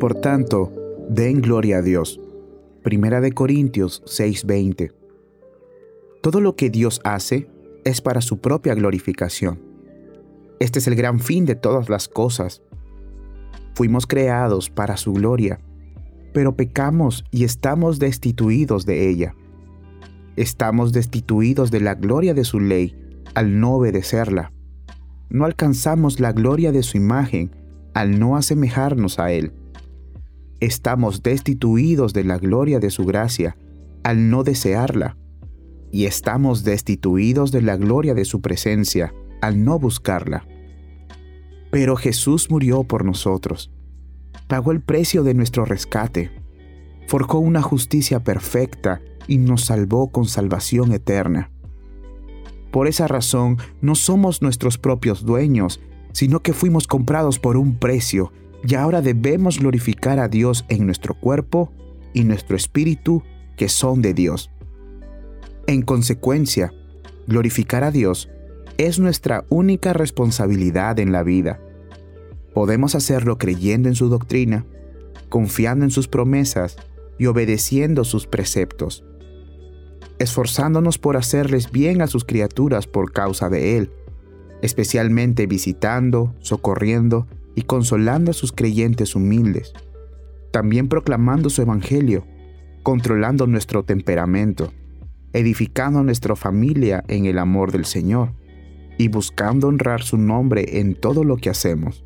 Por tanto, den gloria a Dios. Primera de Corintios 6:20. Todo lo que Dios hace es para su propia glorificación. Este es el gran fin de todas las cosas. Fuimos creados para su gloria, pero pecamos y estamos destituidos de ella. Estamos destituidos de la gloria de su ley al no obedecerla. No alcanzamos la gloria de su imagen al no asemejarnos a Él. Estamos destituidos de la gloria de su gracia al no desearla. Y estamos destituidos de la gloria de su presencia al no buscarla. Pero Jesús murió por nosotros, pagó el precio de nuestro rescate, forjó una justicia perfecta y nos salvó con salvación eterna. Por esa razón, no somos nuestros propios dueños, sino que fuimos comprados por un precio y ahora debemos glorificar a Dios en nuestro cuerpo y nuestro espíritu que son de Dios. En consecuencia, glorificar a Dios es nuestra única responsabilidad en la vida. Podemos hacerlo creyendo en su doctrina, confiando en sus promesas y obedeciendo sus preceptos, esforzándonos por hacerles bien a sus criaturas por causa de Él, especialmente visitando, socorriendo y consolando a sus creyentes humildes, también proclamando su Evangelio, controlando nuestro temperamento, edificando nuestra familia en el amor del Señor y buscando honrar su nombre en todo lo que hacemos.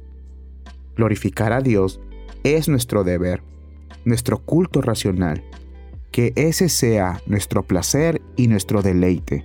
Glorificar a Dios es nuestro deber, nuestro culto racional, que ese sea nuestro placer y nuestro deleite.